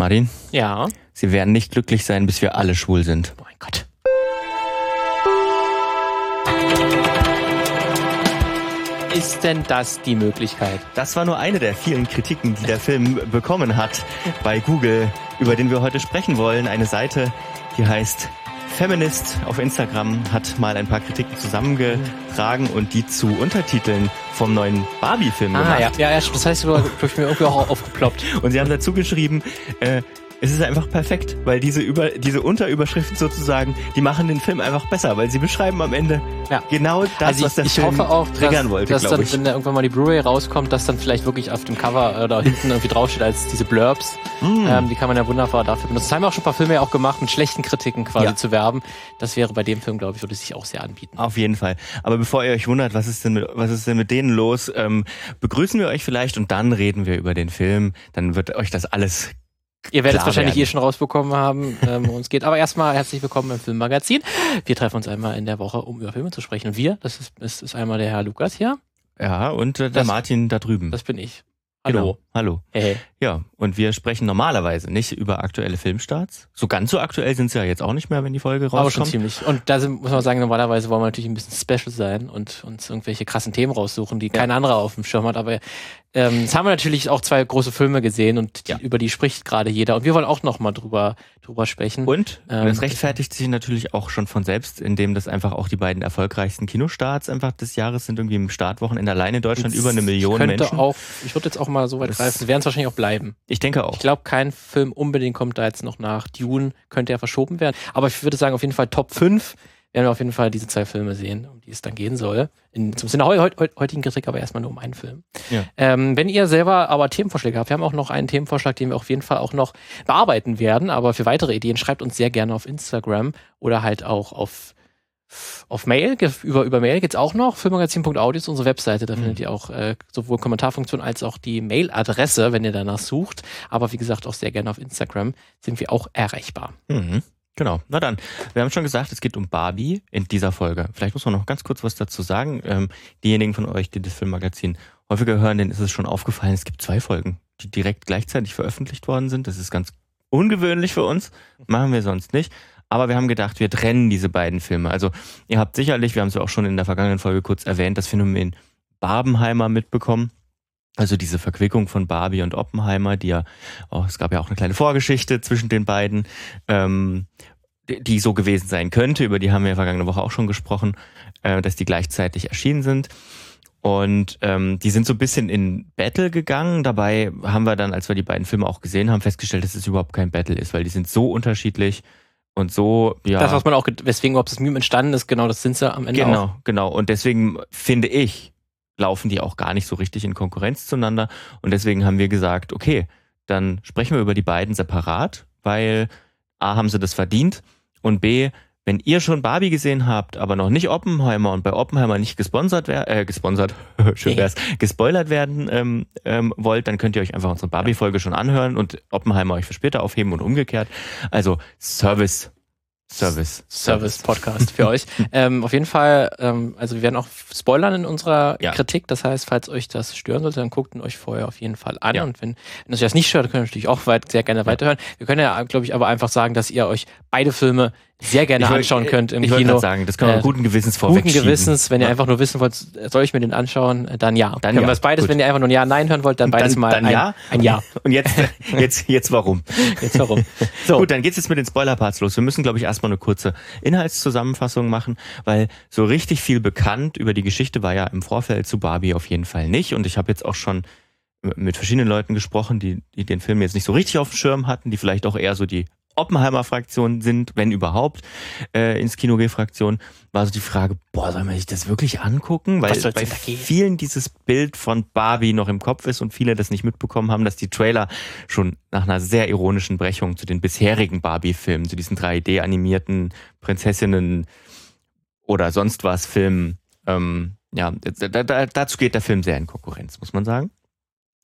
Martin, Ja. Sie werden nicht glücklich sein, bis wir alle schwul sind. Oh mein Gott. Ist denn das die Möglichkeit? Das war nur eine der vielen Kritiken, die der Film bekommen hat bei Google, über den wir heute sprechen wollen. Eine Seite, die heißt Feminist auf Instagram, hat mal ein paar Kritiken zusammengetragen und die zu Untertiteln vom neuen Barbie-Film gemacht. Ah, ja, ja, ja, das heißt, du hast mir irgendwie auch aufgeploppt. Und sie haben dazu geschrieben, äh, es ist einfach perfekt, weil diese über diese Unterüberschriften sozusagen, die machen den Film einfach besser, weil sie beschreiben am Ende Ja. genau das, also was der ich, ich Film hoffe auch, triggern dass, wollte, dass dann, ich. wenn da irgendwann mal die Blu-ray rauskommt, dass dann vielleicht wirklich auf dem Cover oder hinten irgendwie draufsteht als diese Blurbs. Mm. Ähm, die kann man ja wunderbar dafür benutzen. Das haben auch schon ein paar Filme ja auch gemacht, mit schlechten Kritiken quasi Ja. zu werben. Das wäre bei dem Film, glaube ich, würde sich auch sehr anbieten. Auf jeden Fall. Aber bevor ihr euch wundert, was ist denn mit, was ist denn mit denen los, ähm, begrüßen wir euch vielleicht und dann reden wir über den Film. Dann wird euch das alles Ihr werdet es wahrscheinlich werden. eh schon rausbekommen haben, ähm, worum es geht. Aber erstmal herzlich willkommen im Filmmagazin. Wir treffen uns einmal in der Woche, um über Filme zu sprechen. Und wir, das ist, das ist einmal der Herr Lukas hier. ja und äh, der Das- Martin da drüben. Das bin ich. Hallo. Genau. Hallo. Hey. Ja, und wir sprechen normalerweise nicht über aktuelle Filmstarts. So ganz so aktuell sind sie ja jetzt auch nicht mehr, wenn die Folge Aber schon rauskommt. ziemlich. Und da sind, muss man sagen, normalerweise wollen wir natürlich ein bisschen special sein und uns irgendwelche krassen Themen raussuchen, die kein anderer auf dem Schirm hat. Aber ähm, jetzt haben wir natürlich auch zwei große Filme gesehen und die, Ja. über die spricht gerade jeder. Und wir wollen auch noch mal drüber, drüber sprechen. Und Ähm, das rechtfertigt sich natürlich auch schon von selbst, indem das einfach auch die beiden erfolgreichsten Kinostarts einfach des Jahres sind. Irgendwie im Startwochenende allein in Deutschland über eine Million könnte Menschen. Auch, ich würde jetzt auch mal so weit Das- greifen, werden es wahrscheinlich auch bleiben. Ich denke auch. Ich glaube, kein Film unbedingt kommt da jetzt noch nach. Dune könnte ja verschoben werden. Aber ich würde sagen, auf jeden Fall Top 5 werden wir auf jeden Fall diese zwei Filme sehen, um die es dann gehen soll. In, der heu, heu, heu- heutigen Kritik, aber erstmal nur um einen Film. Ja. Ähm, wenn ihr selber aber Themenvorschläge habt, wir haben auch noch einen Themenvorschlag, den wir auf jeden Fall auch noch bearbeiten werden. Aber für weitere Ideen schreibt uns sehr gerne auf Instagram oder halt auch auf auf Mail, über, über Mail geht's auch noch. Filmmagazin.audio ist unsere Webseite. Da Mhm. findet ihr auch äh, sowohl Kommentarfunktion als auch die Mailadresse, wenn ihr danach sucht. Aber wie gesagt, auch sehr gerne auf Instagram sind wir auch erreichbar. Mhm. Genau. Na dann, wir haben schon gesagt, es geht um Barbie in dieser Folge. Vielleicht muss man noch ganz kurz was dazu sagen. Ähm, diejenigen von euch, die das Filmmagazin häufiger hören, denen ist es schon aufgefallen, es gibt zwei Folgen, die direkt gleichzeitig veröffentlicht worden sind. Das ist ganz ungewöhnlich für uns. Machen wir sonst nicht. Aber wir haben gedacht, wir trennen diese beiden Filme. Also ihr habt sicherlich, wir haben es ja auch schon in der vergangenen Folge kurz erwähnt, das Phänomen Barbenheimer mitbekommen. Also diese Verquickung von Barbie und Oppenheimer, die ja, oh, es gab ja auch eine kleine Vorgeschichte zwischen den beiden, ähm, die, so gewesen sein könnte, über die haben wir vergangene Woche auch schon gesprochen, äh, dass die gleichzeitig erschienen sind. Und ähm, die sind so ein bisschen in Battle gegangen. Dabei haben wir dann, als wir die beiden Filme auch gesehen haben, festgestellt, dass es überhaupt kein Battle ist, weil die sind so unterschiedlich und so, ja. Das, was man auch, weswegen überhaupt das Meme entstanden ist, genau, das sind sie am Ende Genau, auch. genau. Und deswegen finde ich, laufen die auch gar nicht so richtig in Konkurrenz zueinander. Und deswegen haben wir gesagt, okay, dann sprechen wir über die beiden separat, weil A, haben sie das verdient und B, wenn ihr schon Barbie gesehen habt, aber noch nicht Oppenheimer und bei Oppenheimer nicht gesponsert werden, äh, gesponsert, schön wär's, gespoilert werden ähm, ähm, wollt, dann könnt ihr euch einfach unsere Barbie-Folge schon anhören und Oppenheimer euch für später aufheben und umgekehrt. Also Service, Service, Service-Podcast für euch. Ähm, auf jeden Fall, ähm, also wir werden auch spoilern in unserer Ja. Kritik. Das heißt, falls euch das stören sollte, dann guckt ihn euch vorher auf jeden Fall an. Ja. Und wenn, wenn euch das nicht stört, könnt ihr natürlich auch weit, sehr gerne weiterhören. Wir können ja, glaube ich, aber einfach sagen, dass ihr euch beide Filme sehr gerne Ich wollt- anschauen könnt im ich Kino. sagen, das kann man Äh, guten Gewissens Guten vorwegschieben. Gewissens, wenn ihr Ja. einfach nur wissen wollt, soll ich mir den anschauen, äh, dann ja. Dann Können ja, wir es beides, gut. wenn ihr einfach nur ein Ja, Nein hören wollt, dann beides dann, mal dann ein, ja. ein Ja. Und jetzt, jetzt, jetzt warum? Jetzt warum? So, Gut, dann geht's jetzt mit den Spoiler-Parts los. Wir müssen, glaube ich, erstmal eine kurze Inhaltszusammenfassung machen, weil so richtig viel bekannt über die Geschichte war ja im Vorfeld zu Barbie auf jeden Fall nicht. Und ich habe jetzt auch schon mit verschiedenen Leuten gesprochen, die, die den Film jetzt nicht so richtig auf dem Schirm hatten, die vielleicht auch eher so die Oppenheimer-Fraktion sind, wenn überhaupt, äh, ins Kino G-Fraktion, war so die Frage, boah, soll man sich das wirklich angucken? Weil bei vielen dieses Bild von Barbie noch im Kopf ist und viele das nicht mitbekommen haben, dass die Trailer schon nach einer sehr ironischen Brechung zu den bisherigen Barbie-Filmen, zu diesen 3D-animierten Prinzessinnen oder sonst was Filmen, ähm, ja, da, da, dazu geht der Film sehr in Konkurrenz, muss man sagen.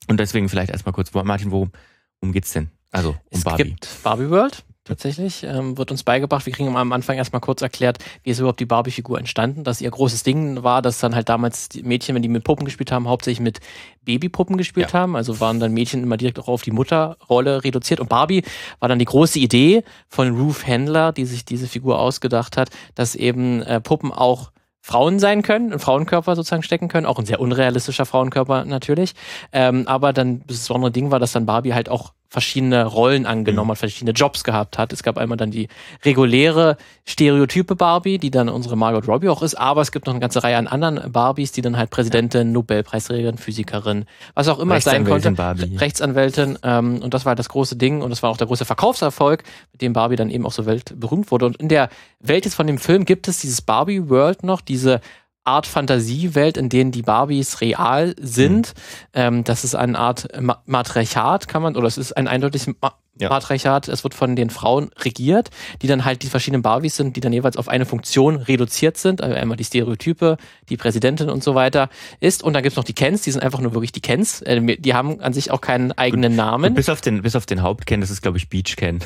Und deswegen vielleicht erstmal kurz, Martin, worum, worum geht's denn? Also um es Barbie. gibt Barbie World. Tatsächlich. Ähm, wird uns beigebracht. Wir kriegen am Anfang erstmal kurz erklärt, wie ist überhaupt die Barbie-Figur entstanden. Dass ihr großes Ding war, dass dann halt damals die Mädchen, wenn die mit Puppen gespielt haben, hauptsächlich mit Babypuppen gespielt ja. haben. Also waren dann Mädchen immer direkt auch auf die Mutterrolle reduziert. Und Barbie war dann die große Idee von Ruth Handler, die sich diese Figur ausgedacht hat, dass eben äh, Puppen auch Frauen sein können, einen Frauenkörper sozusagen stecken können, auch ein sehr unrealistischer Frauenkörper natürlich. Ähm, aber dann das besondere Ding war, dass dann Barbie halt auch verschiedene Rollen angenommen mhm. hat, verschiedene Jobs gehabt hat. Es gab einmal dann die reguläre Stereotype Barbie, die dann unsere Margot Robbie auch ist, aber es gibt noch eine ganze Reihe an anderen Barbies, die dann halt Präsidentin, Nobelpreisträgerin, Physikerin, was auch immer sein konnte. Barbie. Rechtsanwältin. Ähm, und das war halt das große Ding und das war auch der große Verkaufserfolg, mit dem Barbie dann eben auch so weltberühmt wurde. Und in der Welt jetzt von dem Film gibt es dieses Barbie World noch, diese Art Fantasiewelt, in denen die Barbies real sind. Mhm. Ähm, das ist eine Art Ma Matriarchat, kann man, oder es ist ein eindeutiges Ma ja. Matriarchat. Es wird von den Frauen regiert, die dann halt die verschiedenen Barbies sind, die dann jeweils auf eine Funktion reduziert sind. Also einmal die Stereotype, die Präsidentin und so weiter ist. Und dann gibt's noch die Kens, die sind einfach nur wirklich die Kens. Äh, die haben an sich auch keinen eigenen und, Namen. Und bis auf den, bis auf den Hauptken, das ist glaube ich Beach Ken.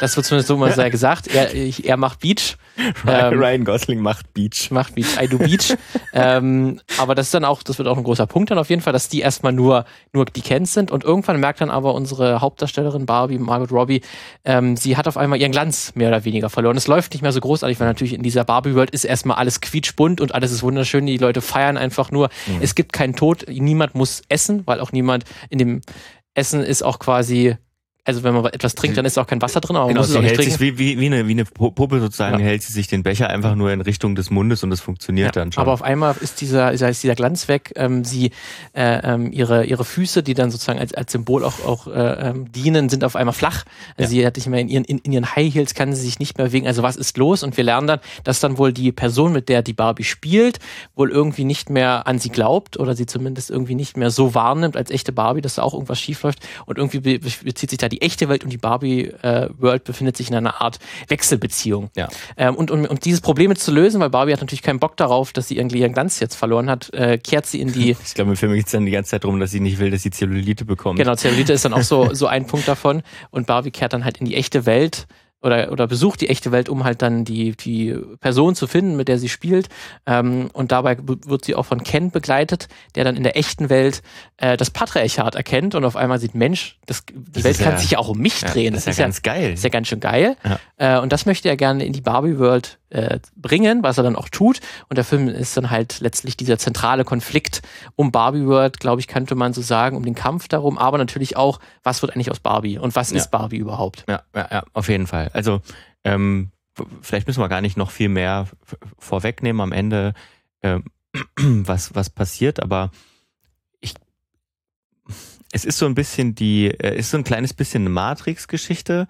Das wird zumindest so mal sehr gesagt. Er, er macht Beach. Ähm, Ryan Gosling macht Beach. Macht Beach. I do Beach. ähm, aber das ist dann auch, das wird auch ein großer Punkt dann auf jeden Fall, dass die erstmal nur, nur die Kens sind und irgendwann merkt dann aber unsere Hauptdarstellerin Barbie, Margot Robbie, ähm, sie hat auf einmal ihren Glanz mehr oder weniger verloren. Es läuft nicht mehr so großartig, weil natürlich in dieser Barbie-World ist erstmal alles quietschbunt und alles ist wunderschön. Die Leute feiern einfach nur. Mhm. Es gibt keinen Tod. Niemand muss essen, weil auch niemand in dem Essen ist auch quasi also wenn man etwas trinkt, dann ist auch kein Wasser drin, aber genau, man muss es auch hält sich wie, wie, wie, eine, wie eine Puppe sozusagen, ja. hält sie sich den Becher einfach nur in Richtung des Mundes und es funktioniert ja, dann schon. Aber auf einmal ist dieser, ist dieser Glanz weg. Ähm, sie, äh, ähm, ihre, ihre Füße, die dann sozusagen als, als Symbol auch, auch äh, ähm, dienen, sind auf einmal flach. Also ja. sie hat nicht mehr in ihren, in, in ihren High Heels kann sie sich nicht mehr bewegen. Also was ist los? Und wir lernen dann, dass dann wohl die Person, mit der die Barbie spielt, wohl irgendwie nicht mehr an sie glaubt oder sie zumindest irgendwie nicht mehr so wahrnimmt als echte Barbie, dass da auch irgendwas schief läuft. Und irgendwie bezieht sich da die echte Welt und die Barbie Barbie-World äh, befindet sich in einer Art Wechselbeziehung. Ja. Ähm, und um, um dieses Problem zu lösen, weil Barbie hat natürlich keinen Bock darauf, dass sie irgendwie ihren Glanz jetzt verloren hat, äh, kehrt sie in die. Ich glaube, im Film geht es dann die ganze Zeit darum, dass sie nicht will, dass sie Zellulite bekommt. Genau, Zellulite ist dann auch so, so ein Punkt davon. Und Barbie kehrt dann halt in die echte Welt oder, oder besucht die echte Welt, um halt dann die, die Person zu finden, mit der sie spielt. Ähm, und dabei wird sie auch von Ken begleitet, der dann in der echten Welt äh, das Patriarchat erkennt und auf einmal sieht, Mensch, das, die das Welt kann ja, sich ja auch um mich ja, drehen. Das, das ist ja ganz geil. Ist ja ganz schön geil. Äh, und das möchte er gerne in die Barbie-World äh, bringen, was er dann auch tut. Und der Film ist dann halt letztlich dieser zentrale Konflikt um Barbie World, glaube ich, könnte man so sagen, um den Kampf darum, aber natürlich auch, was wird eigentlich aus Barbie und was ja. ist Barbie überhaupt? Ja, ja, ja, auf jeden Fall. Also ähm, vielleicht müssen wir gar nicht noch viel mehr vorwegnehmen am Ende, äh, was, was passiert, aber ich es ist so ein bisschen die, äh, ist so ein kleines bisschen eine Matrix-Geschichte.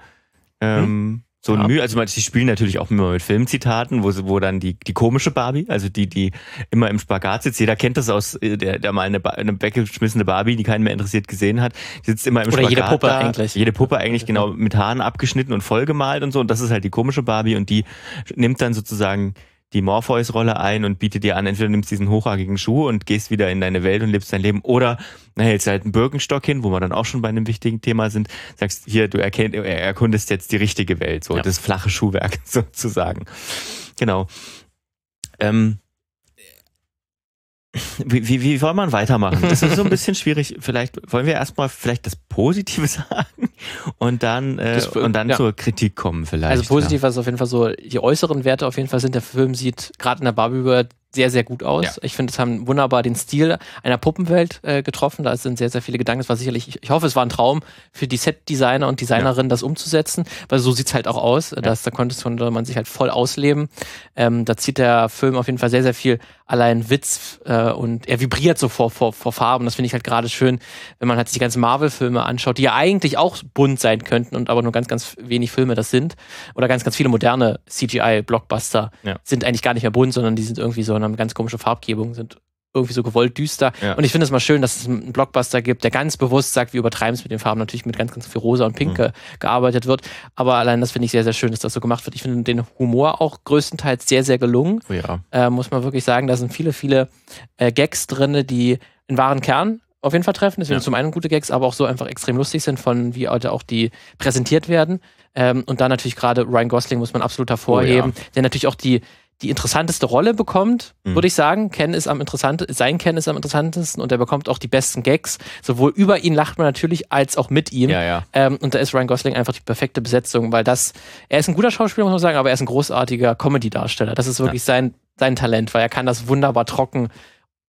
Ähm, hm so ja. Mühe, also sie spielen natürlich auch immer mit Filmzitaten, wo, wo dann die, die komische Barbie, also die, die immer im Spagat sitzt. Jeder kennt das aus, äh, der, der mal eine, eine weggeschmissene Barbie, die keinen mehr interessiert gesehen hat, die sitzt immer im Oder Spagat. Jede Puppe da, eigentlich. Jede Puppe eigentlich genau mit Haaren abgeschnitten und vollgemalt und so. Und das ist halt die komische Barbie und die nimmt dann sozusagen die Morpheus-Rolle ein und bietet dir an, entweder nimmst diesen hochhagigen Schuh und gehst wieder in deine Welt und lebst dein Leben oder hältst halt einen Birkenstock hin, wo wir dann auch schon bei einem wichtigen Thema sind, sagst, hier, du erkennt, erkundest jetzt die richtige Welt, so ja. das flache Schuhwerk sozusagen. Genau. Ähm, wie, wie, wie soll man weitermachen? Das ist so ein bisschen schwierig. Vielleicht wollen wir erstmal vielleicht das Positive sagen und dann, äh, das, und dann ja. zur Kritik kommen vielleicht. Also positiv ja. ist auf jeden Fall so, die äußeren Werte auf jeden Fall sind, der Film sieht gerade in der Barbie World sehr, sehr gut aus. Ja. Ich finde, es haben wunderbar den Stil einer Puppenwelt äh, getroffen. Da sind sehr, sehr viele Gedanken. Es war sicherlich, ich, ich hoffe, es war ein Traum für die Set-Designer und Designerinnen, ja. das umzusetzen, weil so sieht's halt auch aus. Ja. Das, da konnte man sich halt voll ausleben. Ähm, da zieht der Film auf jeden Fall sehr, sehr viel allein Witz äh, und er vibriert so vor, vor, vor Farben. Das finde ich halt gerade schön, wenn man halt die ganzen Marvel-Filme anschaut, die ja eigentlich auch bunt sein könnten und aber nur ganz, ganz wenig Filme das sind. Oder ganz, ganz viele moderne CGI-Blockbuster sind eigentlich gar nicht mehr bunt, sondern die sind irgendwie so eine ganz komische Farbgebung, sind irgendwie so gewollt düster. Ja. Und ich finde es mal schön, dass es einen Blockbuster gibt, der ganz bewusst sagt, wir übertreiben es mit den Farben, natürlich mit ganz, ganz viel rosa und pink mhm. gearbeitet wird. Aber allein das finde ich sehr, sehr schön, dass das so gemacht wird. Ich finde den Humor auch größtenteils sehr, sehr gelungen. Oh ja. äh, muss man wirklich sagen, da sind viele, viele äh, Gags drin, die in wahren Kern auf jeden Fall treffen. Deswegen ja. zum einen gute Gags, aber auch so einfach extrem lustig sind, von wie heute auch die präsentiert werden. Ähm, und dann natürlich gerade Ryan Gosling muss man absolut hervorheben, oh, ja. der natürlich auch die, die interessanteste Rolle bekommt, mhm. würde ich sagen. Ken ist am interessantesten, sein Ken ist am interessantesten und er bekommt auch die besten Gags. Sowohl über ihn lacht man natürlich, als auch mit ihm. Ja, ja. Ähm, und da ist Ryan Gosling einfach die perfekte Besetzung, weil das, er ist ein guter Schauspieler, muss man sagen, aber er ist ein großartiger Comedy-Darsteller. Das ist wirklich ja. sein, sein Talent, weil er kann das wunderbar trocken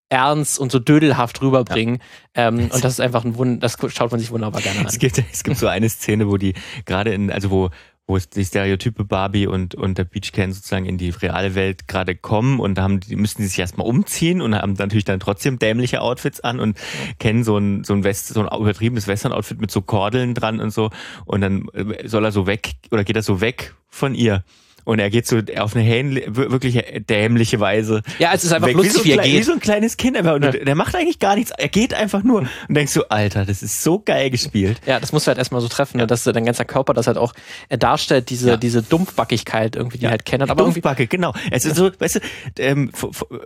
ernst und so dödelhaft rüberbringen. Ja. Ähm, und das ist einfach ein Wunder, das schaut man sich wunderbar gerne an. Es gibt, es gibt so eine Szene, wo die gerade in, also wo wo es die Stereotype Barbie und, und der Beach Can sozusagen in die reale Welt gerade kommen und da haben die, müssen die sich erstmal umziehen und haben natürlich dann trotzdem dämliche Outfits an und kennen so ein, so ein West, so ein übertriebenes Western-Outfit mit so Kordeln dran und so und dann äh, soll er so weg oder geht er so weg von ihr und er geht so auf eine wirklich dämliche Weise. Ja, es ist einfach weg. lustig, wie, so wie er geht. Wie so ein kleines Kind einfach. Und ja. der macht eigentlich gar nichts. Er geht einfach nur. Und denkst du, Alter, das ist so geil gespielt. Ja, das musst du halt erstmal so treffen, ne, ja. dass dein ganzer Körper das halt auch er darstellt, diese, ja. diese Dumpfbackigkeit irgendwie, die ja. halt kennt. Aber Dumpfbacke, genau. Es ist so, weißt du, ähm,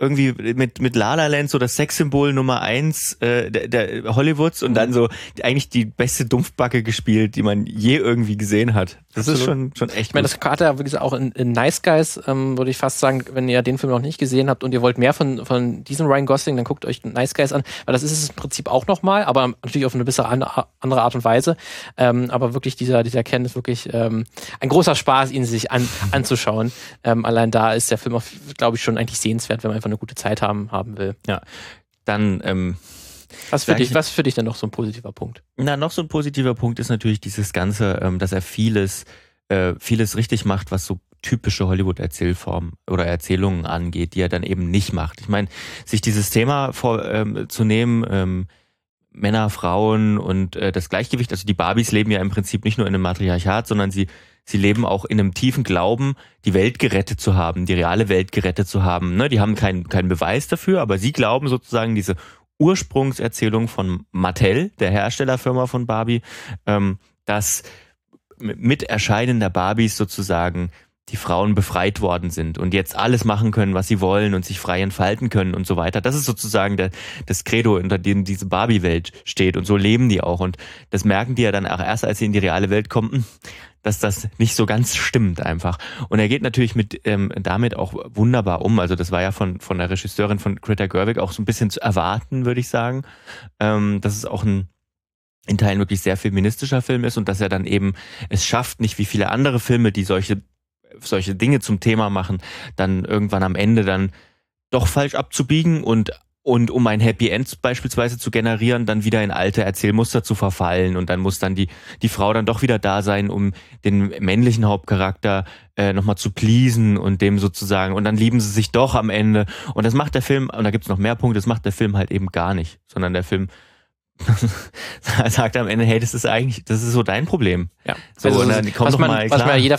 irgendwie mit, mit La La Land so das Sexsymbol Nummer eins äh, der, der Hollywoods und mhm. dann so eigentlich die beste Dumpfbacke gespielt, die man je irgendwie gesehen hat. Das Absolut. ist schon, schon echt. Ich meine, das hat er, wie gesagt, auch in Nice Guys, ähm, würde ich fast sagen, wenn ihr den Film noch nicht gesehen habt und ihr wollt mehr von, von diesem Ryan Gosling, dann guckt euch Nice Guys an, weil das ist es im Prinzip auch nochmal, aber natürlich auf eine bisschen andere Art und Weise. Ähm, aber wirklich dieser, dieser Ken ist wirklich ähm, ein großer Spaß, ihn sich an, anzuschauen. Ähm, allein da ist der Film, glaube ich, schon eigentlich sehenswert, wenn man einfach eine gute Zeit haben, haben will. Ja. Dann, ähm, was für, dich, was für dich denn noch so ein positiver Punkt? Na, noch so ein positiver Punkt ist natürlich dieses Ganze, ähm, dass er vieles, äh, vieles richtig macht, was so typische Hollywood-Erzählformen oder Erzählungen angeht, die er dann eben nicht macht. Ich meine, sich dieses Thema vorzunehmen, ähm, ähm, Männer, Frauen und äh, das Gleichgewicht, also die Barbies leben ja im Prinzip nicht nur in einem Matriarchat, sondern sie, sie leben auch in einem tiefen Glauben, die Welt gerettet zu haben, die reale Welt gerettet zu haben. Ne? Die haben keinen keinen Beweis dafür, aber sie glauben sozusagen diese Ursprungserzählung von Mattel, der Herstellerfirma von Barbie, ähm, dass mit Erscheinen der Barbies sozusagen die Frauen befreit worden sind und jetzt alles machen können, was sie wollen und sich frei entfalten können und so weiter. Das ist sozusagen der, das Credo, unter dem diese Barbie-Welt steht und so leben die auch. Und das merken die ja dann auch erst, als sie in die reale Welt kommen, dass das nicht so ganz stimmt einfach. Und er geht natürlich mit ähm, damit auch wunderbar um. Also das war ja von, von der Regisseurin von Greta Gerwig auch so ein bisschen zu erwarten, würde ich sagen. Ähm, dass es auch ein in Teilen wirklich sehr feministischer Film ist und dass er dann eben es schafft, nicht wie viele andere Filme, die solche solche Dinge zum Thema machen, dann irgendwann am Ende dann doch falsch abzubiegen und und um ein Happy End beispielsweise zu generieren, dann wieder in alte Erzählmuster zu verfallen und dann muss dann die die Frau dann doch wieder da sein, um den männlichen Hauptcharakter äh, nochmal zu pleasen und dem sozusagen und dann lieben sie sich doch am Ende und das macht der Film und da gibt's noch mehr Punkte, das macht der Film halt eben gar nicht, sondern der Film sagt am Ende, hey, das ist eigentlich, das ist so dein Problem. Ja. So, also, und dann kommt was, man, mal, was man jeder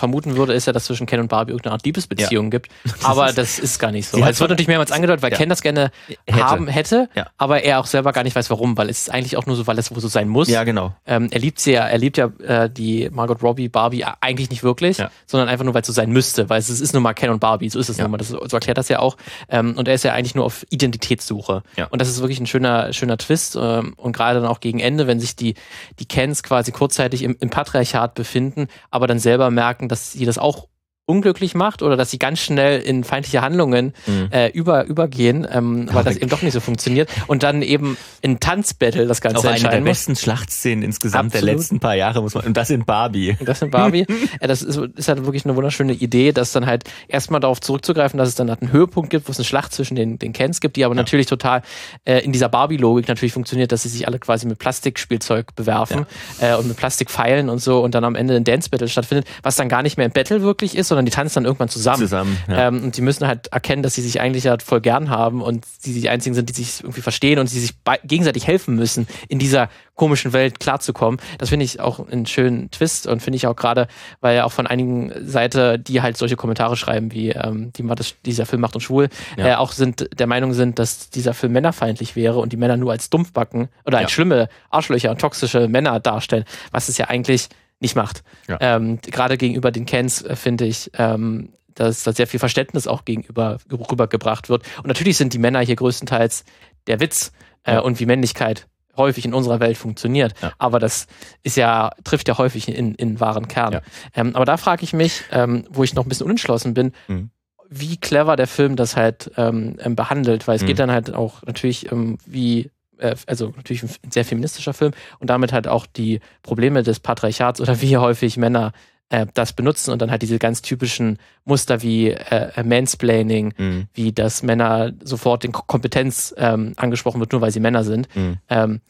vermuten würde, ist ja, dass zwischen Ken und Barbie irgendeine Art Liebesbeziehung ja. gibt. Aber das ist gar nicht so. Also es wird natürlich mehrmals angedeutet, weil ja. Ken das gerne hätte. haben hätte, ja. aber er auch selber gar nicht weiß, warum, weil es ist eigentlich auch nur so, weil es so sein muss. Ja, genau. Ähm, er liebt sie ja, er liebt ja äh, die Margot Robbie Barbie eigentlich nicht wirklich, sondern einfach nur, weil es so sein müsste, weil es, es ist nun mal Ken und Barbie, so ist es nun mal. Das, so erklärt das ja auch. Ähm, und er ist ja eigentlich nur auf Identitätssuche. Und das ist wirklich ein schöner, schöner Twist. Ähm, und gerade dann auch gegen Ende, wenn sich die, die Kens quasi kurzzeitig im, im Patriarchat befinden, aber dann selber merken, dass sie das auch unglücklich macht oder dass sie ganz schnell in feindliche Handlungen mhm. äh, über, übergehen, ähm, weil das eben doch nicht so funktioniert. Und dann eben in Tanzbattle das Ganze Auch eine der besten Schlachtszenen insgesamt Absolut. der letzten paar Jahre muss man. Und das in Barbie. Und das in Barbie. ja, das ist, ist halt wirklich eine wunderschöne Idee, dass dann halt erstmal darauf zurückzugreifen, dass es dann halt einen Höhepunkt gibt, wo es eine Schlacht zwischen den, den Kens gibt, die aber ja. natürlich total äh, in dieser Barbie-Logik natürlich funktioniert, dass sie sich alle quasi mit Plastikspielzeug bewerfen ja. äh, und mit Plastikpfeilen und so und dann am Ende ein Dance-Battle stattfindet, was dann gar nicht mehr ein Battle wirklich ist, sondern sondern die tanzen dann irgendwann zusammen. Zusammen. Ja. Ähm, und die müssen halt erkennen, dass sie sich eigentlich ja voll gern haben und sie die einzigen sind, die sich irgendwie verstehen und sie sich gegenseitig helfen müssen, in dieser komischen Welt klarzukommen. Das finde ich auch einen schönen Twist und finde ich auch gerade, weil ja auch von einigen Seite, die halt solche Kommentare schreiben, wie ähm, die das, dieser Film macht uns schwul, ja. äh, auch sind der Meinung sind, dass dieser Film männerfeindlich wäre und die Männer nur als Dumpfbacken oder als schlimme Arschlöcher und toxische Männer darstellen, was es ja eigentlich nicht macht. Ja. Ähm, Gerade gegenüber den Cans äh, finde ich, ähm, dass da sehr viel Verständnis auch gegenüber rübergebracht wird. Und natürlich sind die Männer hier größtenteils der Witz äh, und wie Männlichkeit häufig in unserer Welt funktioniert. Ja. Aber das ist ja, trifft ja häufig in, in wahren Kern. Ja. Ähm, aber da frage ich mich, ähm, wo ich noch ein bisschen unentschlossen bin, Mhm. wie clever der Film das halt ähm, ähm, behandelt, weil es Mhm. geht dann halt auch natürlich ähm, wie äh, also natürlich ein sehr feministischer Film und damit halt auch die Probleme des Patriarchats oder wie häufig Männer äh, das benutzen und dann halt diese ganz typischen Muster wie äh, Mansplaining, Mhm. wie dass Männer sofort in Ko- Kompetenz ähm, angesprochen wird, nur weil sie Männer sind. Mhm. Ähm,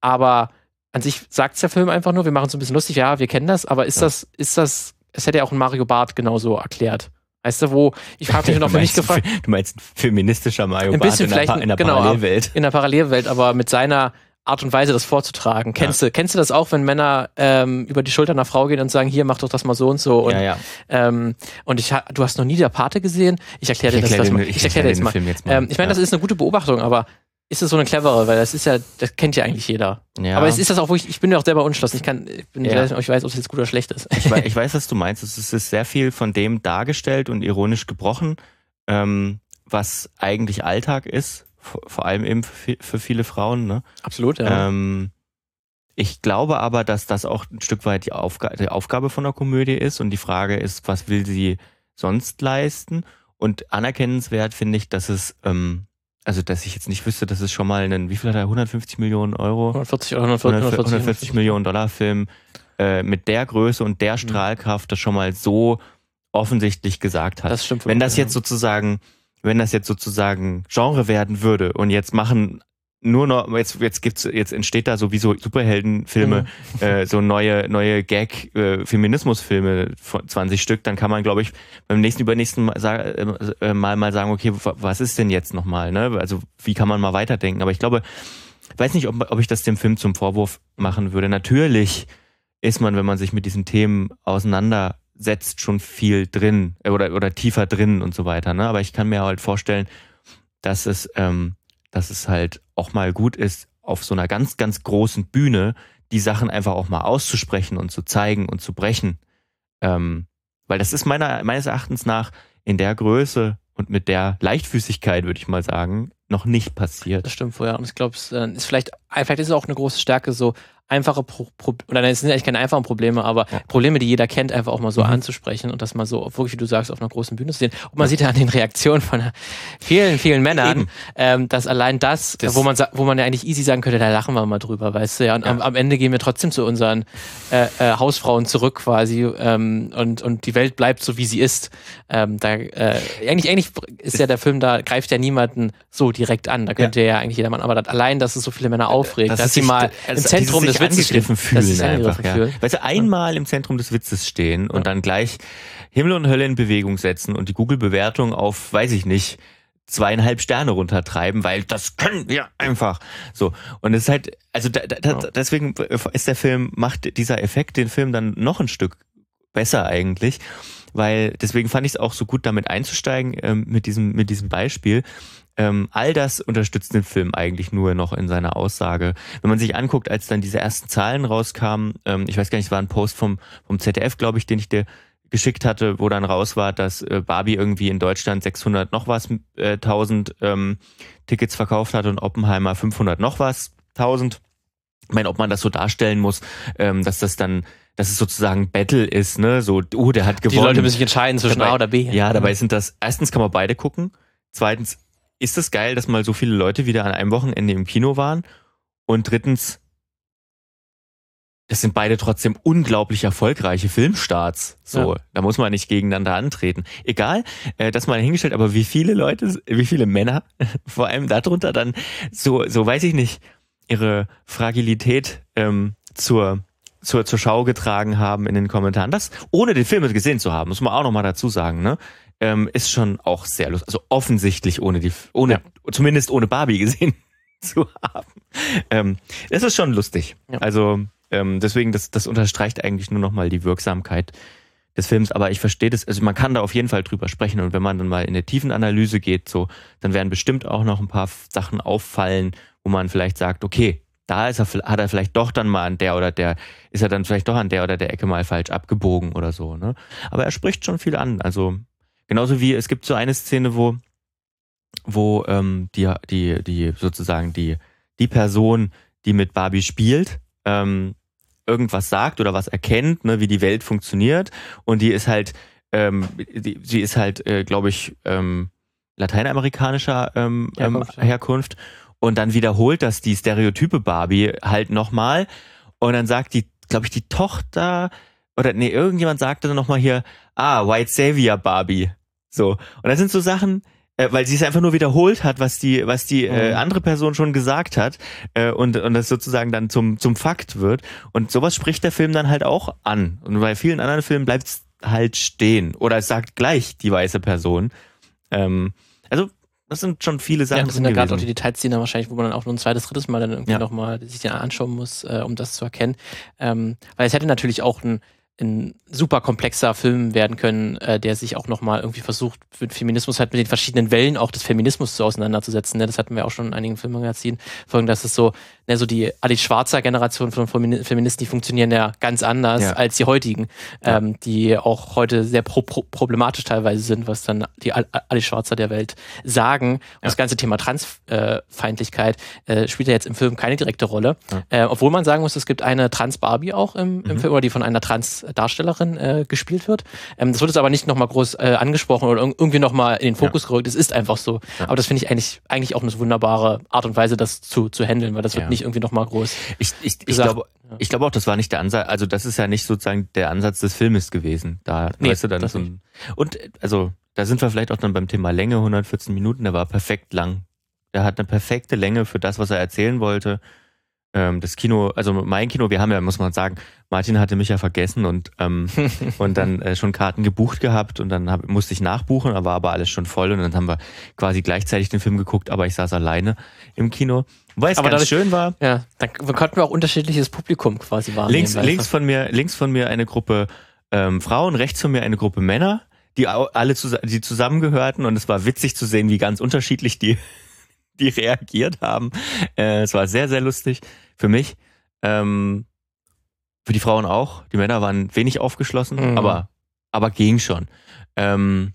aber an sich sagt der Film einfach nur, wir machen es ein bisschen lustig, ja, wir kennen das, aber ist Ja. das, ist das, es hätte ja auch ein Mario Barth genauso erklärt. Weißt du, wo, ich habe mich noch für mich Du meinst, gefragt, Du meinst ein feministischer Mario Ein Barth bisschen in der, vielleicht, in der genau, Parallelwelt. in der Parallelwelt, aber mit seiner Art und Weise, das vorzutragen. Kennst du, kennst du das auch, wenn Männer ähm, über die Schulter einer Frau gehen und sagen, hier, mach doch das mal so und so. Und, ja, ja. ähm, und ich, du hast noch nie der Pate gesehen. Ich erkläre dir das, erklär das den- mal. Ich, erkläre dir jetzt mal. Jetzt mal. Ähm, ich meine, das ja. ist eine gute Beobachtung, aber ist es so eine clevere, weil das ist ja, das kennt ja eigentlich jeder. ja. Aber es ist das auch, wo ich, ich bin ja auch selber unschlossen. Ich kann, ich bin, Ja. ich weiß ob ich weiß, ob es jetzt gut oder schlecht ist. ich, weiß, ich weiß, was du meinst. Es ist, sehr viel von dem dargestellt und ironisch gebrochen, ähm, was eigentlich Alltag ist, vor, allem eben für, für viele Frauen. Ne? Absolut, ja. Ähm, ich glaube aber, dass das auch ein Stück weit die, Aufga die Aufgabe von der Komödie ist und die Frage ist, was will sie sonst leisten? Und anerkennenswert finde ich, dass es, ähm, also dass ich jetzt nicht wüsste, dass es schon mal einen, wie viel hat er, 150 Millionen Euro? 140 oder 140, 140, 140, 140 Millionen Dollar Film äh, mit der Größe und Mhm. der Strahlkraft das schon mal so offensichtlich gesagt hat. Das stimmt. wenn das jetzt sozusagen, wenn das jetzt sozusagen Genre werden würde und jetzt machen nur noch, jetzt, jetzt gibt's, jetzt entsteht da sowieso Superheldenfilme, Mhm. äh, so neue, neue Gag, äh, Feminismusfilme von 20 Stück, dann kann man, glaube ich, beim nächsten, übernächsten Mal, äh, mal, mal sagen, okay, wa- was ist denn jetzt nochmal, ne? Also, wie kann man mal weiterdenken? Aber ich glaube, weiß nicht, ob, ob ich das dem Film zum Vorwurf machen würde. Natürlich ist man, wenn man sich mit diesen Themen auseinandersetzt, schon viel drin äh, oder, oder tiefer drin und so weiter. Ne? Aber ich kann mir halt vorstellen, dass es, ähm, dass es halt auch mal gut ist, auf so einer ganz, ganz großen Bühne die Sachen einfach auch mal auszusprechen und zu zeigen und zu brechen. Ähm, weil das ist meiner, meines Erachtens nach in der Größe und mit der Leichtfüßigkeit, würde ich mal sagen, noch nicht passiert. Das stimmt vorher. Und ich glaube, es äh, ist vielleicht, vielleicht ist es auch eine große Stärke, so einfache Pro Pro oder nein, es sind eigentlich keine einfachen Probleme, aber Ja. Probleme, die jeder kennt, einfach auch mal so Mhm. anzusprechen und das mal so, wirklich, wie du sagst, auf einer großen Bühne zu sehen. Und man sieht ja an den Reaktionen von vielen, vielen Männern, ähm, dass allein das, Das- wo man wo man ja eigentlich easy sagen könnte, da lachen wir mal drüber, weißt du, ja. Und Am, Ja. am Ende gehen wir trotzdem zu unseren äh, äh, Hausfrauen zurück quasi ähm, und, und die Welt bleibt so, wie sie ist. Ähm, da, äh, eigentlich, eigentlich ist ja der Film da, greift ja niemanden so direkt an. Da könnte ja, eigentlich jeder Mann, aber das, allein, dass es so viele Männer aufregt, dass es sie mal also im Zentrum dieses des sich stehen. angegriffen fühlen einfach, ja. fühlen. Weißt du, einmal im Zentrum des Witzes stehen und Ja. dann gleich Himmel und Hölle in Bewegung setzen und die Google-Bewertung auf, weiß ich nicht, zweieinhalb Sterne runtertreiben, weil das können wir einfach. So. Und es ist halt, also da, da, Ja. deswegen ist der Film, macht dieser Effekt den Film dann noch ein Stück besser eigentlich. Weil deswegen fand ich es auch so gut, damit einzusteigen, ähm, mit diesem, mit diesem Beispiel. Ähm, all das unterstützt den Film eigentlich nur noch in seiner Aussage. Wenn man sich anguckt, als dann diese ersten Zahlen rauskamen, ähm, ich weiß gar nicht, es war ein Post vom, vom ZDF, glaube ich, den ich dir geschickt hatte, wo dann raus war, dass äh, Barbie irgendwie in Deutschland 600 noch was äh, 1000 ähm, Tickets verkauft hat und Oppenheimer 500 noch was 1000. Ich meine, ob man das so darstellen muss, ähm, dass das dann, dass es sozusagen Battle ist, ne? So, oh, der hat Die gewonnen. Leute müssen sich entscheiden zwischen Dabei- A oder B. Ja, dabei sind das, erstens kann man beide gucken. Zweitens ist es geil, dass mal so viele Leute wieder an einem Wochenende im Kino waren. Und drittens, das sind beide trotzdem unglaublich erfolgreiche Filmstarts. So, Ja. da muss man nicht gegeneinander antreten. Egal, äh, das mal hingestellt, aber wie viele Leute, wie viele Männer, vor allem darunter dann so, so weiß ich nicht, ihre Fragilität ähm, zur zur, zur Schau getragen haben in den Kommentaren. Das, ohne den Film gesehen zu haben, muss man auch nochmal dazu sagen, ne? Ähm, ist schon auch sehr lustig. Also offensichtlich ohne die, ohne, zumindest ohne Barbie gesehen zu haben. Ähm, es ist schon lustig. Ja. Also ähm, deswegen, das, das unterstreicht eigentlich nur nochmal die Wirksamkeit des Films. Aber ich verstehe das, also man kann da auf jeden Fall drüber sprechen. Und wenn man dann mal in der tiefen Analyse geht, so, dann werden bestimmt auch noch ein paar Sachen auffallen, wo man vielleicht sagt, okay, da ist er, hat er vielleicht doch dann mal an der oder der, ist er dann vielleicht doch an der oder der Ecke mal falsch abgebogen oder so, ne? Aber er spricht schon viel an. Also, genauso wie es gibt so eine Szene, wo, wo ähm, die, die, die sozusagen die, die Person, die mit Barbie spielt, ähm, irgendwas sagt oder was erkennt, ne, wie die Welt funktioniert. Und die ist halt, ähm, die, sie ist halt, äh, glaube ich, ähm, lateinamerikanischer ähm, Herkunft, ähm, Herkunft. Und dann wiederholt das die Stereotype Barbie halt nochmal. Und dann sagt die, glaube ich, die Tochter, oder nee, irgendjemand sagte dann nochmal hier, ah, White Savior Barbie. So. Und das sind so Sachen, äh, weil sie es einfach nur wiederholt hat, was die, was die äh, mhm. andere Person schon gesagt hat äh, und, und das sozusagen dann zum, zum Fakt wird. Und sowas spricht der Film dann halt auch an. Und bei vielen anderen Filmen bleibt es halt stehen. Oder es sagt gleich die weiße Person. Ähm, also das sind schon viele Sachen. Ja, das sind ja gerade auch die Detailszenen wahrscheinlich, wo man dann auch nur ein zweites, drittes Mal dann irgendwie ja. nochmal sich den anschauen muss, äh, um das zu erkennen. Ähm, weil es hätte natürlich auch ein ein super komplexer Film werden können, äh, der sich auch nochmal irgendwie versucht, mit Feminismus halt mit den verschiedenen Wellen auch des Feminismus zu auseinanderzusetzen. Ne? Das hatten wir auch schon in einigen Filmmagazinen. Folgen, dass es so, ne, so die Alice Schwarzer Generation von Feministen, die funktionieren ja ganz anders ja. als die heutigen, ja. ähm, die auch heute sehr pro pro problematisch teilweise sind, was dann die Alice Schwarzer der Welt sagen. Und ja. das ganze Thema Transfeindlichkeit äh, spielt ja jetzt im Film keine direkte Rolle. Äh, obwohl man sagen muss, es gibt eine Trans-Barbie auch im, im mhm. Film, oder die von einer Trans- Darstellerin äh, gespielt wird. Ähm, das wird jetzt aber nicht nochmal groß äh, angesprochen oder irgendwie nochmal in den Fokus gerückt. Es ist einfach so. Aber das finde ich eigentlich, eigentlich auch eine wunderbare Art und Weise, das zu, zu handeln, weil das wird ja. Nicht irgendwie nochmal groß. Ich, ich, ich glaube, ich glaube auch, das war nicht der Ansatz, also das ist ja nicht sozusagen der Ansatz des Filmes gewesen. Da, nee, weißt du, dann so ein, und also da sind wir vielleicht auch dann beim Thema Länge, 114 Minuten, der war perfekt lang. Der hat eine perfekte Länge für das, was er erzählen wollte ähm, das Kino, also mein Kino, wir haben ja, muss man sagen, Martin hatte mich ja vergessen und, ähm, und dann äh, schon Karten gebucht gehabt und dann hab, musste ich nachbuchen, da war aber alles schon voll und dann haben wir quasi gleichzeitig den Film geguckt, aber ich saß alleine im Kino. Weil es aber ganz schön war. Ja, dann konnten wir auch unterschiedliches Publikum quasi wahrnehmen. Links, links von mir, links von mir eine Gruppe ähm, Frauen, rechts von mir eine Gruppe Männer, die alle die zusammengehörten und es war witzig zu sehen, wie ganz unterschiedlich die die reagiert haben. Äh, es war sehr, sehr lustig für mich. Ähm, für die Frauen auch. Die Männer waren wenig aufgeschlossen, mhm. aber, aber ging schon. Ähm,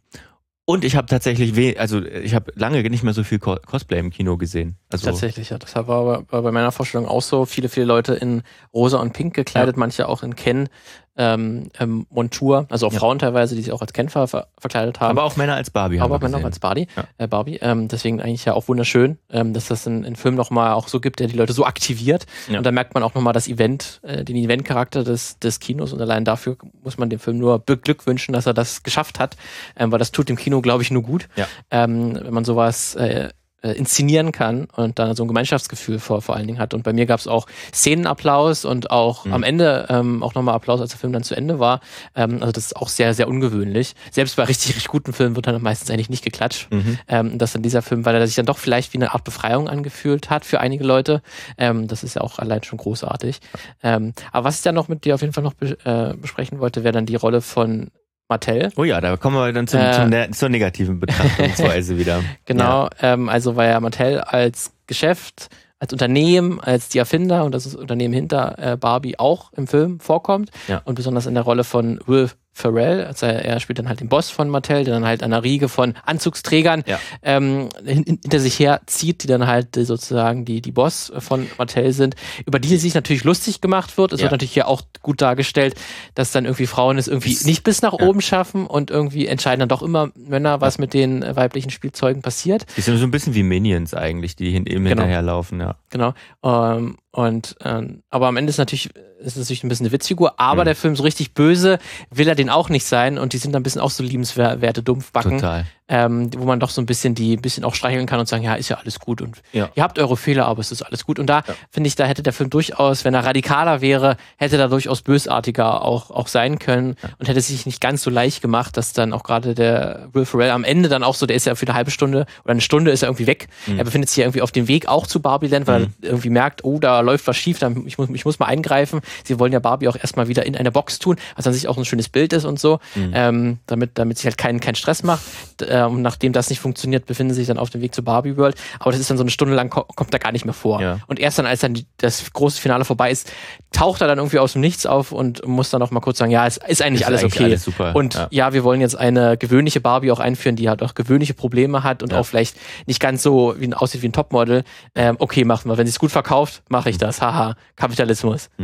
und ich habe tatsächlich, also ich habe lange nicht mehr so viel Cosplay im Kino gesehen. Also tatsächlich, ja. Das war, war bei meiner Vorstellung auch so. Viele, viele Leute in rosa und pink gekleidet, ja. manche auch in Ken ähm, ähm, Montur, also auch ja. Frauen teilweise, die sich auch als Ken ver verkleidet haben. Aber auch Männer als Barbie. Aber auch Männer auch als Barbie. Ja. Äh, Barbie. Ähm, deswegen eigentlich ja auch wunderschön, ähm, dass das in, in Film nochmal auch so gibt, der die Leute so aktiviert. Ja. Und da merkt man auch nochmal das Event, äh, den Eventcharakter des, des Kinos. Und allein dafür muss man dem Film nur beglückwünschen, dass er das geschafft hat, ähm, weil das tut dem Kino, glaube ich, nur gut. Ja. Ähm, wenn man sowas äh, äh, inszenieren kann und dann so ein Gemeinschaftsgefühl vor, vor allen Dingen hat. Und bei mir gab es auch Szenenapplaus und auch mhm. am Ende ähm, auch nochmal Applaus, als der Film dann zu Ende war. Ähm, also das ist auch sehr, sehr ungewöhnlich. Selbst bei richtig, richtig guten Filmen wird dann meistens eigentlich nicht geklatscht. Mhm. Ähm, dass dann dieser Film, weil er sich dann doch vielleicht wie eine Art Befreiung angefühlt hat für einige Leute. Ähm, das ist ja auch allein schon großartig. Ähm, aber was ich dann noch mit dir auf jeden Fall noch be äh, besprechen wollte, wäre dann die Rolle von Mattel. Oh ja, da kommen wir dann zum, äh, zum ne zur negativen Betrachtungsweise wieder. Genau, ja. ähm, also weil ja Mattel als Geschäft, als Unternehmen, als die Erfinder und das Unternehmen hinter äh, Barbie auch im Film vorkommt ja. und besonders in der Rolle von Will Pharrell, also er spielt dann halt den Boss von Mattel, der dann halt einer Riege von Anzugsträgern ja. ähm, hinter sich herzieht, die dann halt sozusagen die, die Boss von Mattel sind, über die sich natürlich lustig gemacht wird. Es ja. wird natürlich hier auch gut dargestellt, dass dann irgendwie Frauen es irgendwie nicht bis nach ja. oben schaffen und irgendwie entscheiden dann doch immer Männer, was mit den weiblichen Spielzeugen passiert. Die sind so ein bisschen wie Minions eigentlich, die eben genau. hinterherlaufen, ja. Genau. Ähm, und ähm, aber am Ende ist natürlich ist natürlich ein bisschen eine Witzfigur, aber mhm. der Film so richtig böse will er den auch nicht sein und die sind dann ein bisschen auch so liebenswerte Dumpfbacken. Total ähm, wo man doch so ein bisschen die ein bisschen auch streicheln kann und sagen, ja, ist ja alles gut und ja. ihr habt eure Fehler, aber es ist alles gut. Und da ja. finde ich, da hätte der Film durchaus, wenn er radikaler wäre, hätte er durchaus bösartiger auch, auch sein können ja. und hätte sich nicht ganz so leicht gemacht, dass dann auch gerade der Will Ferrell am Ende dann auch so, der ist ja für eine halbe Stunde oder eine Stunde ist er irgendwie weg. Mhm. Er befindet sich ja irgendwie auf dem Weg auch zu Barbie Land, weil mhm. er irgendwie merkt, oh, da läuft was schief, dann, ich, muss, ich muss mal eingreifen. Sie wollen ja Barbie auch erstmal wieder in eine Box tun, was an sich auch ein schönes Bild ist und so, mhm. ähm, damit, damit sich halt keinen kein Stress macht. Äh, und nachdem das nicht funktioniert, befinden sie sich dann auf dem Weg zur Barbie World. Aber das ist dann so eine Stunde lang, ko kommt da gar nicht mehr vor. Ja. Und erst dann, als dann das große Finale vorbei ist, taucht er dann irgendwie aus dem Nichts auf und muss dann noch mal kurz sagen, ja, es ist eigentlich Ist alles eigentlich okay. alles super, Und ja. ja. wir wollen jetzt eine gewöhnliche Barbie auch einführen, die halt auch gewöhnliche Probleme hat und Ja. auch vielleicht nicht ganz so wie, aussieht wie ein Topmodel. Ähm, okay, machen wir. Wenn sie es gut verkauft, mache ich das. Haha, Kapitalismus.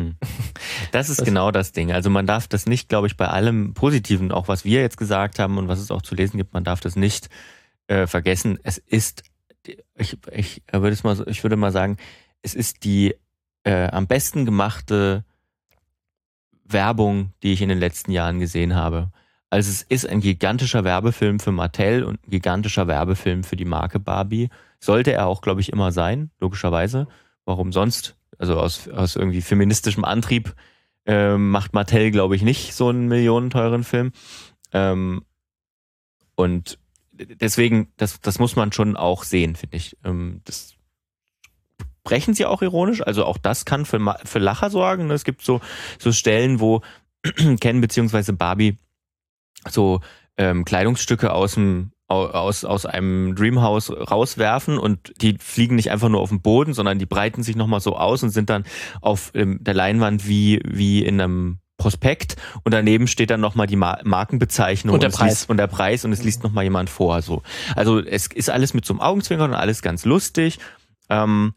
Das ist Das- genau das Ding. Also man darf das nicht, glaube ich, bei allem Positiven, auch was wir jetzt gesagt haben und was es auch zu lesen gibt, man darf das nicht äh, vergessen. Es ist, ich, ich würde es mal, ich würde mal sagen, es ist die äh, am besten gemachte Werbung, die ich in den letzten Jahren gesehen habe. Also es ist ein gigantischer Werbefilm für Mattel und ein gigantischer Werbefilm für die Marke Barbie. Sollte er auch, glaube ich, immer sein, logischerweise. Warum sonst? Also aus, aus irgendwie feministischem Antrieb ähm, macht Mattel, glaube ich, nicht so einen millionenteuren Film. Ähm, und deswegen, das, das muss man schon auch sehen, finde ich. Ähm, das brechen sie auch ironisch, also auch das kann für, für Lacher sorgen. ne? Es gibt so, so Stellen, wo Ken beziehungsweise Barbie so ähm, Kleidungsstücke aus dem au- aus, aus einem Dreamhouse rauswerfen und die fliegen nicht einfach nur auf den Boden, sondern die breiten sich nochmal so aus und sind dann auf ähm, der Leinwand wie, wie in einem Prospekt und daneben steht dann nochmal die Mar Markenbezeichnung Und der Preis. Liest, und der Preis und es liest nochmal jemand vor. So. Also es ist alles mit so einem Augenzwinkern und alles ganz lustig, ähm,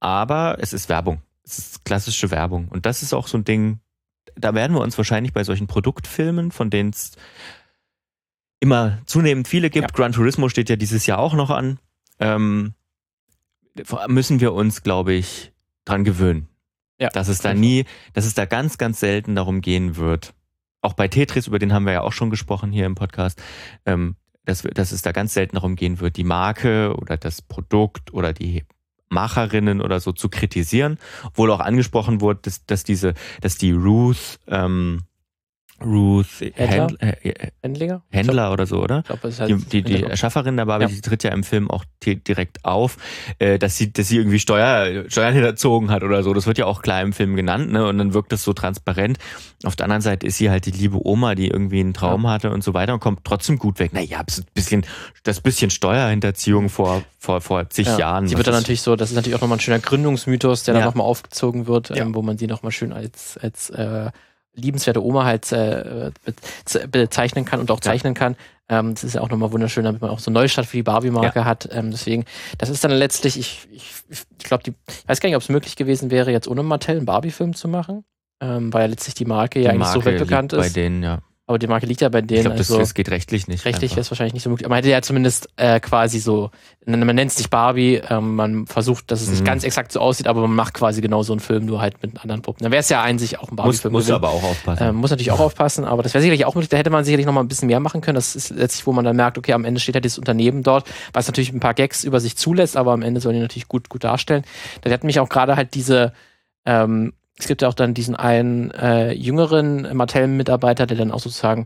aber es ist Werbung. Es ist klassische Werbung und das ist auch so ein Ding, da werden wir uns wahrscheinlich bei solchen Produktfilmen, von denen es immer zunehmend viele gibt, Gran Turismo steht ja dieses Jahr auch noch an, ähm, müssen wir uns, glaube ich, dran gewöhnen. Ja, dass es da nie, dass es da ganz, ganz selten darum gehen wird. Auch bei Tetris, über den haben wir ja auch schon gesprochen hier im Podcast, ähm, dass, wir- dass es da ganz selten darum gehen wird, die Marke oder das Produkt oder die Macherinnen oder so zu kritisieren, obwohl auch angesprochen wurde, dass, dass diese, dass die Ruth, ähm, Ruth Händler? Händler, äh, äh, Händler? Händler oder so, oder? Ich ist halt Die, die, die. Erschafferin der Barbie, Ja. die tritt ja im Film auch di- direkt auf, äh, dass sie, dass sie irgendwie Steuer, Steuern hinterzogen hat oder so. Das wird ja auch klar im Film genannt, ne? Und dann wirkt das so transparent. Auf der anderen Seite ist sie halt die liebe Oma, die irgendwie einen Traum hatte und so weiter und kommt trotzdem gut weg. Naja, das bisschen, das bisschen Steuerhinterziehung vor, vor, vor zig Ja. Jahren. Sie wird dann natürlich so, das ist natürlich auch nochmal ein schöner Gründungsmythos, der dann Ja. nochmal aufgezogen wird, Ja. ähm, wo man sie nochmal schön als, als äh, liebenswerte Oma halt äh, be- bezeichnen kann und auch Ja. zeichnen kann. Ähm, das ist ja auch nochmal wunderschön, damit man auch so einen Neustart für die Barbie-Marke hat. Ähm, deswegen, das ist dann letztlich, ich, ich, ich glaube, ich weiß gar nicht, ob es möglich gewesen wäre, jetzt ohne Mattel einen Barbie-Film zu machen. Ähm, weil ja letztlich die Marke ja die eigentlich so Marke weltbekannt liegt bei ist. denen, ja. Aber die Marke liegt ja bei denen. Ich glaube, das, also, das geht rechtlich nicht. Rechtlich wäre es wahrscheinlich nicht so möglich. Aber man hätte ja zumindest äh, quasi so, man nennt es nicht Barbie, ähm, man versucht, dass es nicht Mhm. ganz exakt so aussieht, aber man macht quasi genau so einen Film, nur halt mit anderen Puppen. Dann wäre es ja sich auch ein Muss, Barbie-Film. muss gewesen. aber auch aufpassen. Ähm, muss natürlich auch aufpassen, aber das wäre sicherlich auch möglich. Da hätte man sicherlich noch mal ein bisschen mehr machen können. Das ist letztlich, wo man dann merkt, okay, am Ende steht halt dieses Unternehmen dort, was natürlich ein paar Gags über sich zulässt, aber am Ende sollen die natürlich gut, gut darstellen. Da hat mich auch gerade halt diese, ähm, es gibt ja auch dann diesen einen äh, jüngeren Mattel-Mitarbeiter, der dann auch sozusagen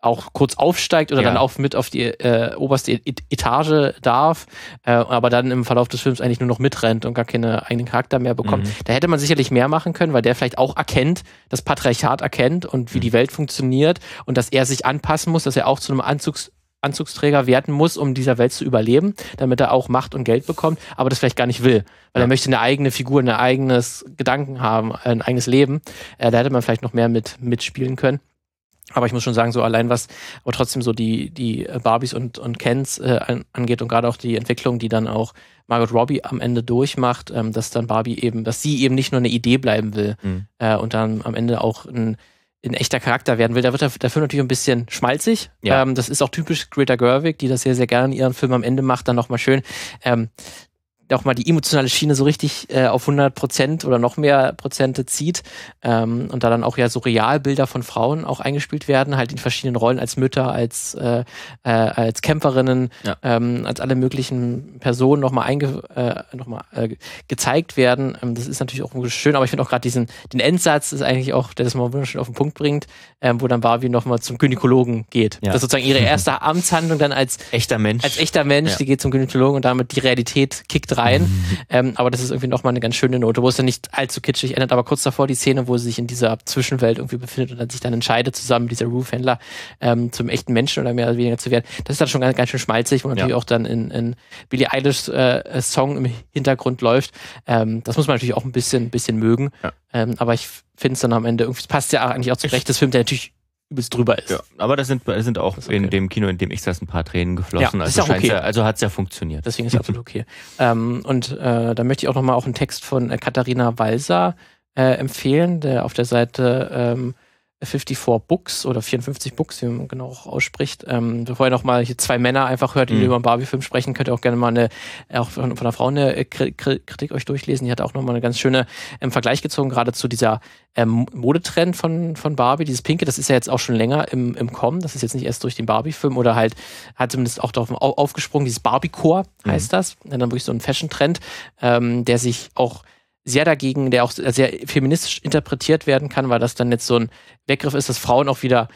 auch kurz aufsteigt oder Ja. dann auch mit auf die äh, oberste E- Etage darf, äh, aber dann im Verlauf des Films eigentlich nur noch mitrennt und gar keinen eigenen Charakter mehr bekommt. Mhm. Da hätte man sicherlich mehr machen können, weil der vielleicht auch erkennt, das Patriarchat erkennt und wie Mhm. die Welt funktioniert und dass er sich anpassen muss, dass er auch zu einem Anzugs Anzugsträger werden muss, um dieser Welt zu überleben, damit er auch Macht und Geld bekommt, aber das vielleicht gar nicht will, weil Ja. er möchte eine eigene Figur, ein eigenes Gedanken haben, ein eigenes Leben. Äh, da hätte man vielleicht noch mehr mit mitspielen können. Aber ich muss schon sagen, so allein was, aber trotzdem so die, die Barbies und, und Kens äh, an, angeht und gerade auch die Entwicklung, die dann auch Margot Robbie am Ende durchmacht, ähm, dass dann Barbie eben, dass sie eben nicht nur eine Idee bleiben will Mhm. äh, und dann am Ende auch ein, ein echter Charakter werden will. Da wird er dafür natürlich ein bisschen schmalzig. Ja. Ähm, das ist auch typisch Greta Gerwig, die das sehr, sehr gerne in ihren Filmen am Ende macht, dann nochmal schön. Ähm, auch mal die emotionale Schiene so richtig äh, auf 100 Prozent oder noch mehr Prozente zieht ähm, und da dann auch ja so Realbilder von Frauen auch eingespielt werden, halt in verschiedenen Rollen als Mütter, als äh, äh, als Kämpferinnen, Ja. ähm, als alle möglichen Personen nochmal einge äh, noch mal, äh, gezeigt werden. Ähm, das ist natürlich auch schön, aber ich finde auch gerade diesen den Endsatz ist eigentlich auch, der das mal wunderschön auf den Punkt bringt, ähm, wo dann Barbie nochmal zum Gynäkologen geht. Ja. Das ist sozusagen ihre erste Amtshandlung dann als Echter Mensch. als echter Mensch, Ja. die geht zum Gynäkologen und damit die Realität kickt rein. ähm, aber das ist irgendwie nochmal eine ganz schöne Note, wo es dann nicht allzu kitschig endet, aber kurz davor die Szene, wo sie sich in dieser Zwischenwelt irgendwie befindet und dann sich dann entscheidet, zusammen mit dieser Roof-Händler ähm, zum echten Menschen oder mehr oder weniger zu werden. Das ist dann schon ganz, ganz schön schmalzig, wo natürlich ja. auch dann in, in Billie Eilish äh, Song im Hintergrund läuft. Ähm, das muss man natürlich auch ein bisschen, bisschen mögen. Ja. Ähm, aber ich finde es dann am Ende irgendwie, es passt ja eigentlich auch zurecht, das Film, der natürlich übelst drüber ist. Ja, aber da sind, da sind auch okay. in dem Kino, in dem ich saß, ein paar Tränen geflossen. Ja, also ja okay. ja, also hat es ja funktioniert. Deswegen ist es absolut okay. ähm, und äh, da möchte ich auch nochmal auch einen Text von äh, Katharina Walser äh, empfehlen, der auf der Seite ähm, 54 Books oder 54 Books, wie man genau auch ausspricht. Ähm, bevor ihr nochmal hier zwei Männer einfach hört, die mhm. über einen Barbie-Film sprechen, könnt ihr auch gerne mal eine, auch von, von einer Frau eine äh, Kritik euch durchlesen. Die hat auch nochmal eine ganz schöne ähm, Vergleich gezogen, gerade zu dieser ähm, Modetrend von, von Barbie. Dieses Pinke, das ist ja jetzt auch schon länger im, im Kommen. Das ist jetzt nicht erst durch den Barbie-Film oder halt hat zumindest auch darauf aufgesprungen. Dieses Barbie-Core heißt mhm. das. Und dann wirklich so ein Fashion-Trend, ähm, der sich auch sehr dagegen, der auch sehr feministisch interpretiert werden kann, weil das dann jetzt so ein Weggriff ist, dass Frauen auch wieder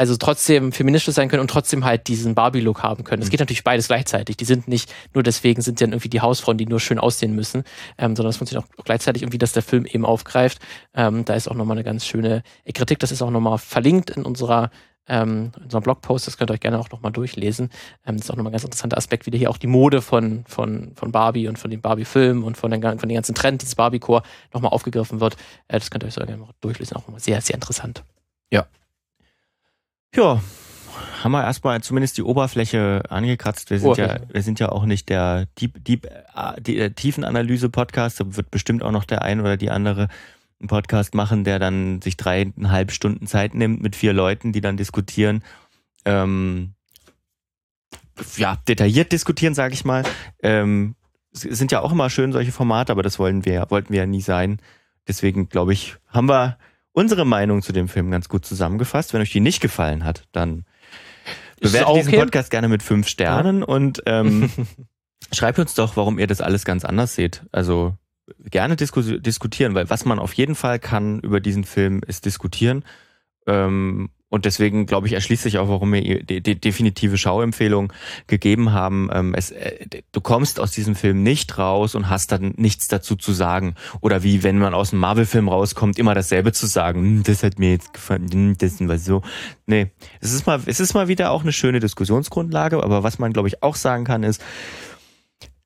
also trotzdem feministisch sein können und trotzdem halt diesen Barbie-Look haben können. Es mhm. geht natürlich beides gleichzeitig. Die sind nicht nur deswegen sind dann irgendwie die Hausfrauen, die nur schön aussehen müssen, ähm, sondern es funktioniert auch gleichzeitig irgendwie, dass der Film eben aufgreift. Ähm, da ist auch nochmal eine ganz schöne Kritik. Das ist auch nochmal verlinkt in unserer ähm, in unserem Blogpost, das könnt ihr euch gerne auch nochmal durchlesen. Ähm, das ist auch nochmal ein ganz interessanter Aspekt, wie hier auch die Mode von, von, von Barbie und von dem Barbie-Film und von den, von den ganzen Trend, dieses Barbie-Core nochmal aufgegriffen wird. Äh, das könnt ihr euch so gerne mal durchlesen, auch nochmal sehr, sehr interessant. Ja. Ja, haben wir erstmal zumindest die Oberfläche angekratzt. Wir sind, Oberfläche. ja, wir sind ja auch nicht der Deep, Deep, äh, die, äh, Tiefenanalyse-Podcast. Da wird bestimmt auch noch der ein oder die andere einen Podcast machen, der dann sich dreieinhalb Stunden Zeit nimmt mit vier Leuten, die dann diskutieren. Ähm, ja, detailliert diskutieren, sage ich mal. Ähm, sind ja auch immer schön solche Formate, aber das wollen wir, wollten wir ja nie sein. Deswegen glaube ich, haben wir unsere Meinung zu dem Film ganz gut zusammengefasst. Wenn euch die nicht gefallen hat, dann bewertet okay. diesen Podcast gerne mit fünf Sternen ja. und ähm, schreibt uns doch, warum ihr das alles ganz anders seht. Also gerne disku diskutieren, weil was man auf jeden Fall kann über diesen Film ist diskutieren. Ähm, und deswegen, glaube ich, erschließt sich auch, warum wir die, die definitive Schauempfehlung gegeben haben. Ähm, es, äh, du kommst aus diesem Film nicht raus und hast dann nichts dazu zu sagen. Oder wie wenn man aus einem Marvel-Film rauskommt, immer dasselbe zu sagen. Hm, das hat mir jetzt gefallen, hm, das war so. Nee, es ist mal, es ist mal wieder auch eine schöne Diskussionsgrundlage. Aber was man, glaube ich, auch sagen kann, ist,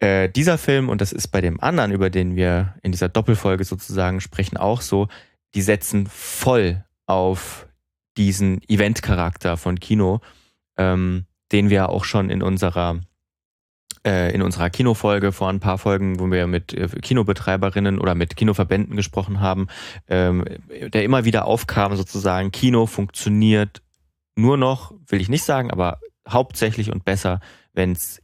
äh, dieser Film, und das ist bei dem anderen, über den wir in dieser Doppelfolge sozusagen sprechen, auch so, die setzen voll auf diesen Event-Charakter von Kino, ähm, den wir auch schon in unserer äh, in unserer Kinofolge vor ein paar Folgen, wo wir mit äh, Kinobetreiberinnen oder mit Kinoverbänden gesprochen haben, ähm, der immer wieder aufkam, sozusagen, Kino funktioniert nur noch, will ich nicht sagen, aber hauptsächlich und besser, wenn es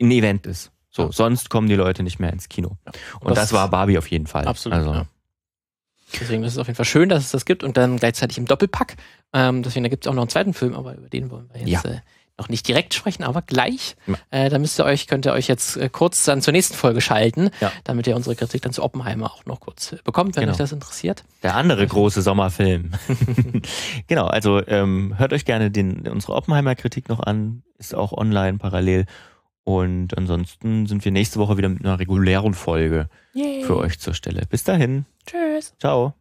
ein Event ist. So, ja. sonst kommen die Leute nicht mehr ins Kino. Ja. Und, und das, das, war Barbie auf jeden Fall. Absolut. Also. Ja. Deswegen ist es auf jeden Fall schön, dass es das gibt und dann gleichzeitig im Doppelpack. Ähm, deswegen, da gibt es auch noch einen zweiten Film, aber über den wollen wir jetzt äh, noch nicht direkt sprechen, aber gleich. Äh, da müsst ihr euch, könnt ihr euch jetzt äh, kurz dann zur nächsten Folge schalten, damit ihr unsere Kritik dann zu Oppenheimer auch noch kurz äh, bekommt, wenn genau. euch das interessiert. Der andere große Sommerfilm. genau, also ähm, hört euch gerne den, unsere Oppenheimer-Kritik noch an, ist auch online parallel. Und ansonsten sind wir nächste Woche wieder mit einer regulären Folge Yay. für euch zur Stelle. Bis dahin. Tschüss. Ciao.